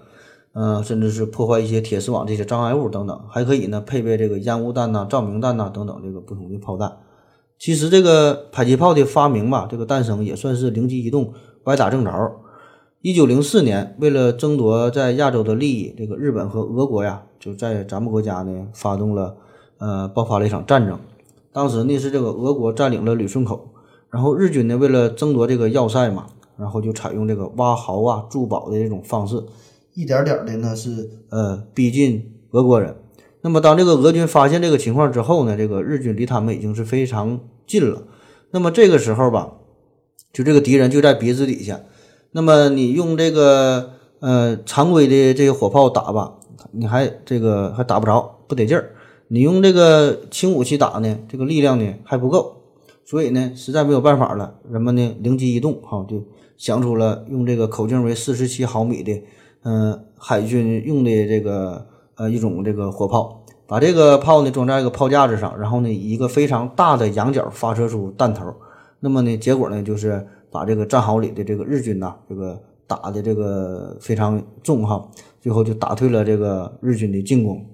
S2: 呃，甚至是破坏一些铁丝网这些障碍物等等。还可以呢，配备这个烟雾弹呐、照明弹呐等等这个不同的炮弹。其实这个迫击炮的发明吧，这个诞生也算是灵机一动，歪打正着。一九零四年，为了争夺在亚洲的利益，这个日本和俄国呀，就在咱们国家呢发动了，呃，爆发了一场战争。当时呢是这个俄国占领了旅顺口。然后日军呢，为了争夺这个要塞嘛，然后就采用这个挖壕啊、筑堡的这种方式，一点点的呢是呃逼近俄国人。那么当这个俄军发现这个情况之后呢，这个日军离他们已经是非常近了。那么这个时候吧，就这个敌人就在鼻子底下。那么你用这个呃常规的这些火炮打吧，你还这个还打不着，不得劲儿。你用这个轻武器打呢，这个力量呢还不够。所以呢，实在没有办法了，人们呢灵机一动，哈，就想出了用这个口径为四十七毫米的，嗯，海军用的这个呃一种这个火炮，把这个炮呢装在一个炮架子上，然后呢以一个非常大的仰角发射出弹头，那么呢结果呢就是把这个战壕里的这个日军呐，这个打的这个非常重哈，最后就打退了这个日军的进攻。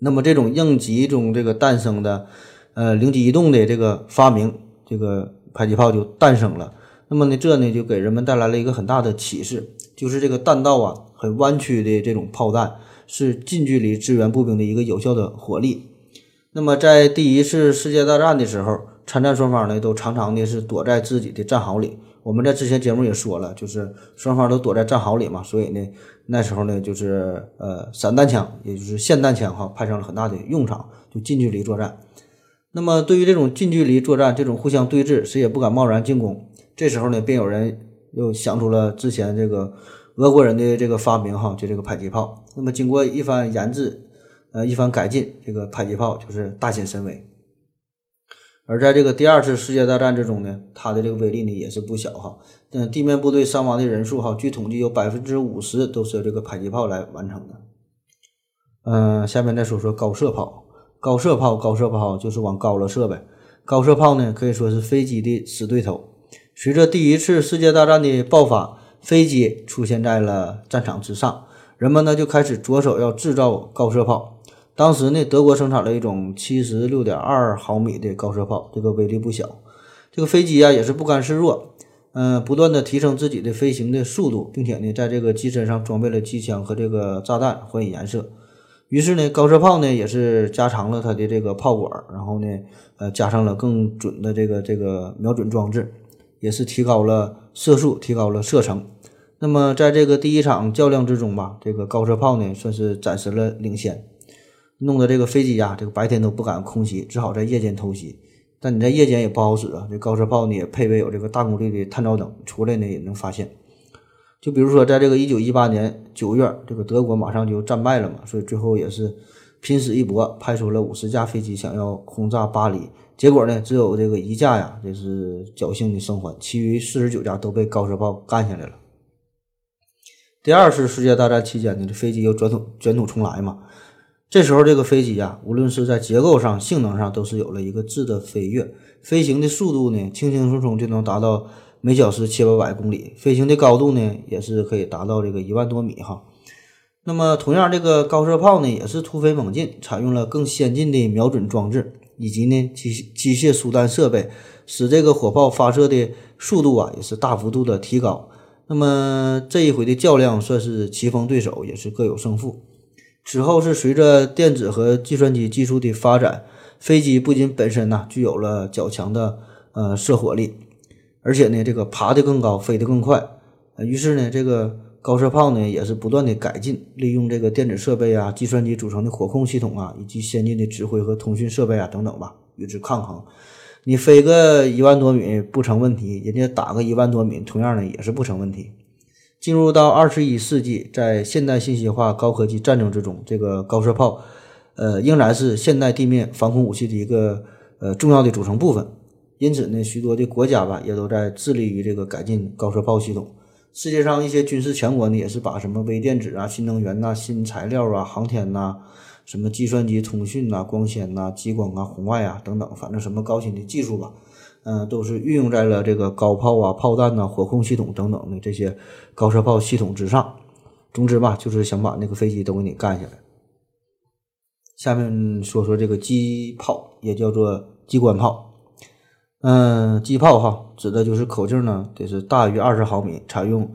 S2: 那么这种应急中这个诞生的。呃，灵机一动的这个发明，这个迫击炮就诞生了。那么呢，这呢就给人们带来了一个很大的启示，就是这个弹道啊很弯曲的这种炮弹是近距离支援步兵的一个有效的火力。那么在第一次世界大战的时候，参战双方呢都常常的是躲在自己的战壕里。我们在之前节目也说了，就是双方都躲在战壕里嘛，所以呢那时候呢就是呃散弹枪，也就是霰弹枪哈派上了很大的用场，就近距离作战。那么，对于这种近距离作战、这种互相对峙，谁也不敢贸然进攻。这时候呢，便有人又想出了之前这个俄国人的这个发明，哈，就这个迫击炮。那么，经过一番研制，呃，一番改进，这个迫击炮就是大显神威。而在这个第二次世界大战之中呢，它的这个威力呢也是不小，哈。嗯，地面部队伤亡的人数，哈，据统计有百分之五十都是由这个迫击炮来完成的。嗯，下面再说说高射炮。高射炮，高射炮就是往高了射呗。高射炮呢，可以说是飞机的死对头。随着第一次世界大战的爆发，飞机出现在了战场之上，人们呢就开始着手要制造高射炮。当时呢，德国生产了一种七十六点二毫米的高射炮，这个威力不小。这个飞机啊也是不甘示弱，嗯，不断的提升自己的飞行的速度，并且呢，在这个机身上装备了机枪和这个炸弹，换以颜色。于是呢，高射炮呢也是加长了它的这个炮管，然后呢，呃，加上了更准的这个这个瞄准装置，也是提高了射速，提高了射程。那么在这个第一场较量之中吧，这个高射炮呢算是暂时了领先，弄得这个飞机呀，这个白天都不敢空袭，只好在夜间偷袭。但你在夜间也不好使啊，这高射炮呢也配备有这个大功率的探照灯，出来呢也能发现。就比如说，在这个一九一八年九月，这个德国马上就战败了嘛，所以最后也是拼死一搏，派出了五十架飞机想要轰炸巴黎。结果呢，只有这个一架呀，这是侥幸的生还，其余四十九架都被高射炮干下来了。第二次世界大战期间呢，这飞机又卷土卷土重来嘛。这时候这个飞机呀，无论是在结构上、性能上，都是有了一个质的飞跃，飞行的速度呢，轻轻松松就能达到。每小时七八百公里，飞行的高度呢也是可以达到这个一万多米哈。那么同样，这个高射炮呢也是突飞猛进，采用了更先进的瞄准装置以及呢机机械输弹设备，使这个火炮发射的速度啊也是大幅度的提高。那么这一回的较量算是棋逢对手，也是各有胜负。此后是随着电子和计算机技术的发展，飞机不仅本身呢具有了较强的呃射火力，而且呢这个爬得更高，飞得更快。于是呢这个高射炮呢也是不断的改进，利用这个电子设备啊、计算机组成的火控系统啊，以及先进的指挥和通讯设备啊等等吧，与之抗衡。你飞个一万多米不成问题，人家打个一万多米，同样呢也是不成问题。进入到二十一世纪，在现代信息化高科技战争之中，这个高射炮，呃，仍然是现代地面防空武器的一个呃重要的组成部分。因此呢，许多的国家吧，也都在致力于这个改进高射炮系统。世界上一些军事强国呢，也是把什么微电子啊、新能源呐、新材料啊、航天呐、什么计算机通讯呐、光纤呐、激光啊、红外啊等等，反正什么高新的技术吧。嗯，都是运用在了这个高炮啊、炮弹呐、火控系统等等的这些高射炮系统之上。总之吧，就是想把那个飞机都给你干下来。下面说说这个机炮，也叫做机关炮。嗯，机炮哈，指的就是口径呢得是大于二十毫米，采用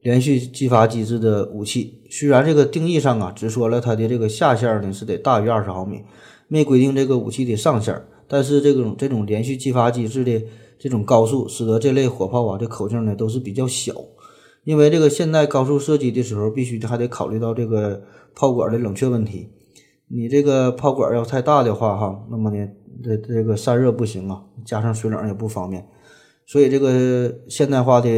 S2: 连续激发机制的武器。虽然这个定义上啊，只说了它的这个下限呢是得大于二十毫米，没规定这个武器的上限。但是这种这种连续激发机制的这种高速，使得这类火炮啊，这口径呢都是比较小。因为这个现在高速射击的时候，必须还得考虑到这个炮管的冷却问题。你这个炮管要太大的话，哈，那么呢，这这个散热不行啊，加上水冷也不方便。所以这个现代化的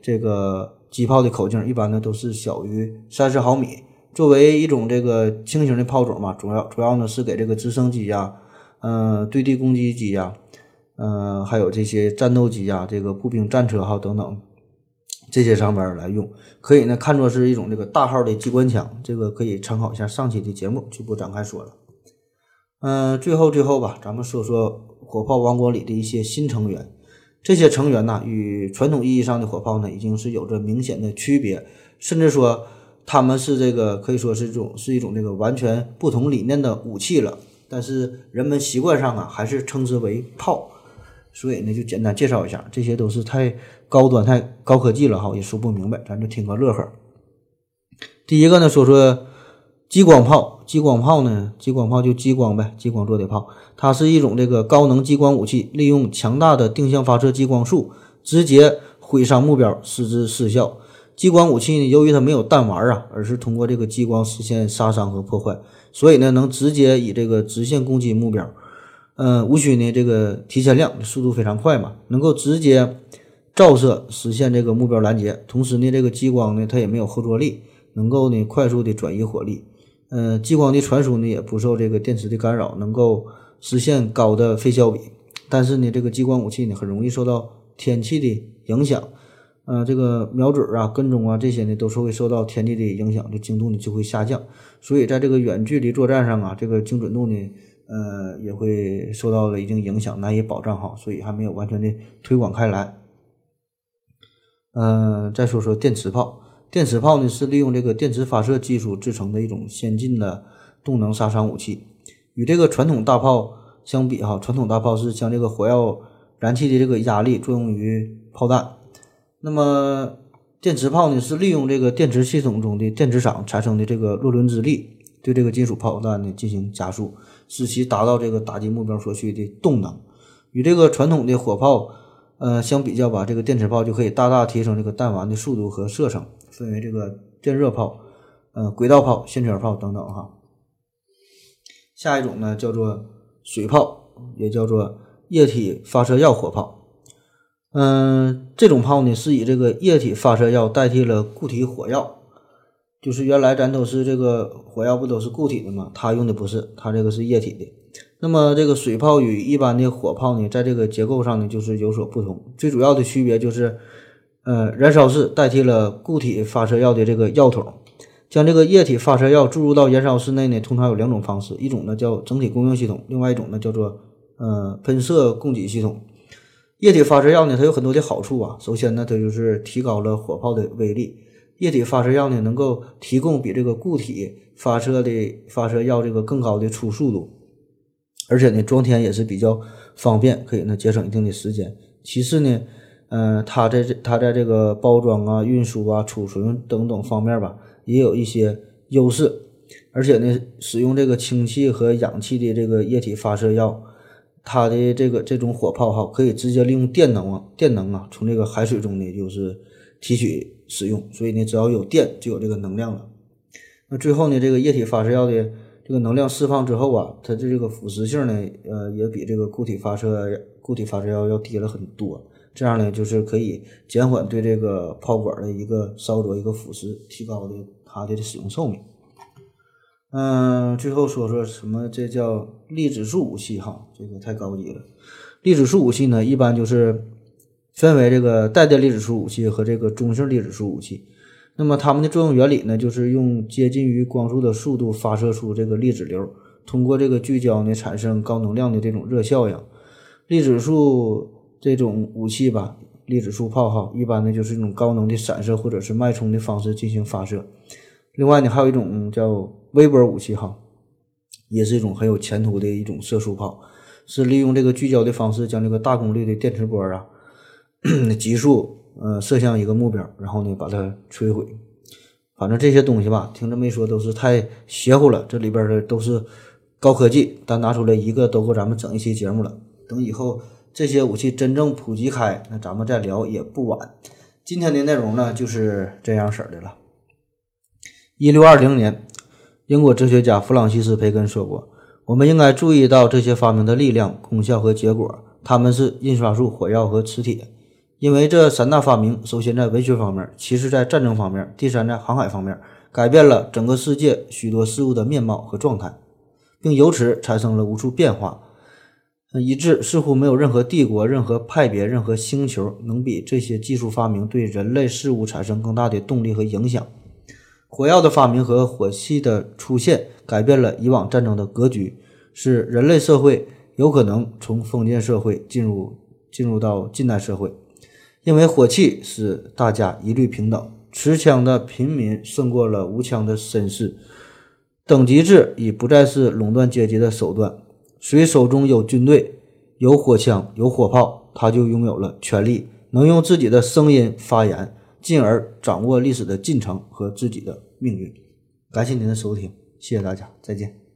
S2: 这个机炮的口径，一般呢都是小于三十毫米。作为一种这个轻型的炮种嘛，主要主要呢是给这个直升机呀。嗯，对地攻击机呀，嗯，还有这些战斗机呀，这个步兵战车哈等等，这些上边来用，可以呢看作是一种这个大号的机关枪，这个可以参考一下上期的节目，就不展开说了。嗯，最后最后吧，咱们说说火炮王国里的一些新成员，这些成员呢与传统意义上的火炮呢已经是有着明显的区别，甚至说他们是这个可以说是一种是一种这个完全不同理念的武器了。但是人们习惯上啊，还是称之为炮，所以呢，就简单介绍一下，这些都是太高端、太高科技了哈，也说不明白，咱就听个乐呵。第一个呢，说说激光炮。激光炮呢，激光炮就激光呗，激光做的炮，它是一种这个高能激光武器，利用强大的定向发射激光束，直接毁伤目标，使之失效。激光武器呢，由于它没有弹丸啊，而是通过这个激光实现杀伤和破坏。所以呢，能直接以这个直线攻击目标，嗯，无需呢这个提前量，速度非常快嘛，能够直接照射实现这个目标拦截。同时呢，这个激光呢它也没有后坐力，能够呢快速的转移火力。嗯，激光的传输呢也不受这个电磁的干扰，能够实现高的费效比。但是呢，这个激光武器呢很容易受到天气的影响。呃，这个瞄准啊、跟踪啊这些呢，都是会受到天气的影响，这精度呢就会下降。所以在这个远距离作战上啊，这个精准度呢，呃，也会受到了一定影响，难以保障哈。所以还没有完全的推广开来。嗯，再说说电磁炮。电磁炮呢是利用这个电磁发射技术制成的一种先进的动能杀伤武器。与这个传统大炮相比哈，传统大炮是将这个火药燃气的这个压力作用于炮弹。那么电磁炮呢，是利用这个电池系统中的电磁场产生的这个洛伦兹力，对这个金属炮弹呢进行加速，使其达到这个打击目标所需的动能。与这个传统的火炮，呃相比较吧，这个电磁炮就可以大大提升这个弹丸的速度和射程，分为这个电热炮、呃轨道炮、线圈炮等等哈。下一种呢叫做水炮，也叫做液体发射药火炮。嗯，这种炮呢是以这个液体发射药代替了固体火药，就是原来咱都是这个火药不都是固体的吗？它用的不是，它这个是液体的。那么这个水炮与一般的火炮呢，在这个结构上呢就是有所不同。最主要的区别就是，呃，燃烧室代替了固体发射药的这个药筒，将这个液体发射药注入到燃烧室内呢，通常有两种方式，一种呢叫整体供应系统，另外一种呢叫做呃喷射供给系统。液体发射药呢，它有很多的好处啊。首先呢，它就是提高了火炮的威力。液体发射药呢，能够提供比这个固体发射的发射药这个更高的初速度，而且呢，装填也是比较方便，可以呢节省一定的时间。其次呢，嗯，它在这它在这个包装啊、运输啊、储存等等方面吧，也有一些优势。而且呢，使用这个氢气和氧气的这个液体发射药。它的这个这种火炮哈，可以直接利用电能啊，电能啊，从这个海水中呢，就是提取使用。所以呢，只要有电，就有这个能量了。那最后呢，这个液体发射药的这个能量释放之后啊，它的这个腐蚀性呢，呃，也比这个固体发射固体发射药要低了很多。这样呢，就是可以减缓对这个炮管的一个烧灼、一个腐蚀，提高的它的使用寿命。嗯，最后说说什么？这叫粒子束武器哈，这个太高级了。粒子束武器呢，一般就是分为这个带电粒子束武器和这个中性粒子束武器。那么它们的作用原理呢，就是用接近于光速的速度发射出这个粒子流，通过这个聚焦呢，产生高能量的这种热效应。粒子束这种武器吧，粒子束炮哈，一般呢就是这种高能的散射或者是脉冲的方式进行发射。另外呢，还有一种叫微波武器哈，也是一种很有前途的一种射速炮，是利用这个聚焦的方式，将这个大功率的电磁波啊，急速呃射向一个目标，然后呢把它摧毁。反正这些东西吧，听这么一说都是太邪乎了，这里边的都是高科技，单拿出来一个都够咱们整一期节目了。等以后这些武器真正普及开，那咱们再聊也不晚。今天的内容呢就是这样式儿的了。一六二零年，英国哲学家弗朗西斯·培根说过：“我们应该注意到这些发明的力量、功效和结果。他们是印刷术、火药和磁铁。因为这三大发明，首先在文学方面，其次在战争方面，第三在航海方面，改变了整个世界许多事物的面貌和状态，并由此产生了无数变化，以致似乎没有任何帝国、任何派别、任何星球能比这些技术发明对人类事物产生更大的动力和影响。”火药的发明和火器的出现，改变了以往战争的格局，使人类社会有可能从封建社会进入进入到近代社会。因为火器使大家一律平等，持枪的平民胜过了无枪的绅士，等级制已不再是垄断阶级的手段。谁手中有军队、有火枪、有火炮，他就拥有了权力，能用自己的声音发言。进而掌握历史的进程和自己的命运。感谢您的收听，谢谢大家，再见。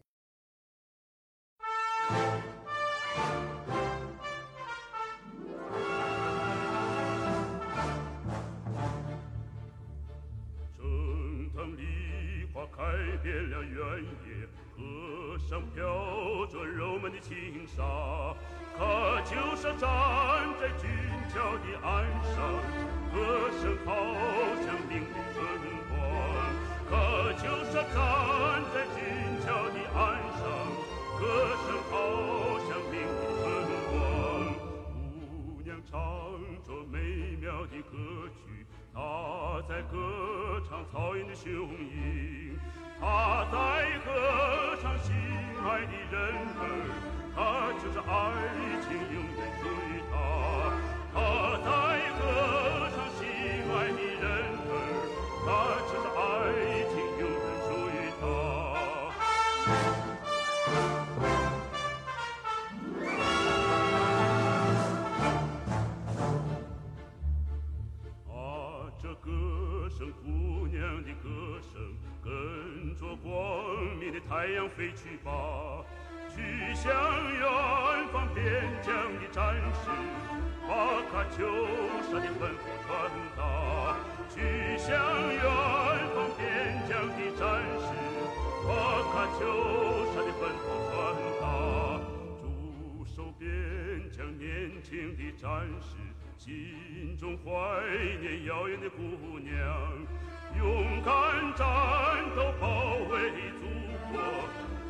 S5: 歌唱草原的雄鹰，他在歌唱心爱的人儿，他就是爱情永远属于他，他在是把喀秋莎的吩咐传达去向远方边疆的战士把喀秋莎的吩咐传达驻守边疆年轻的战士心中怀念遥远的姑娘勇敢战斗保卫祖国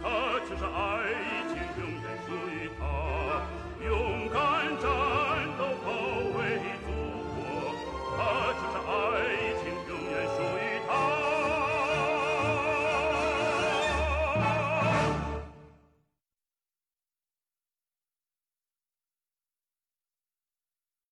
S5: 他就是爱情永远属于他勇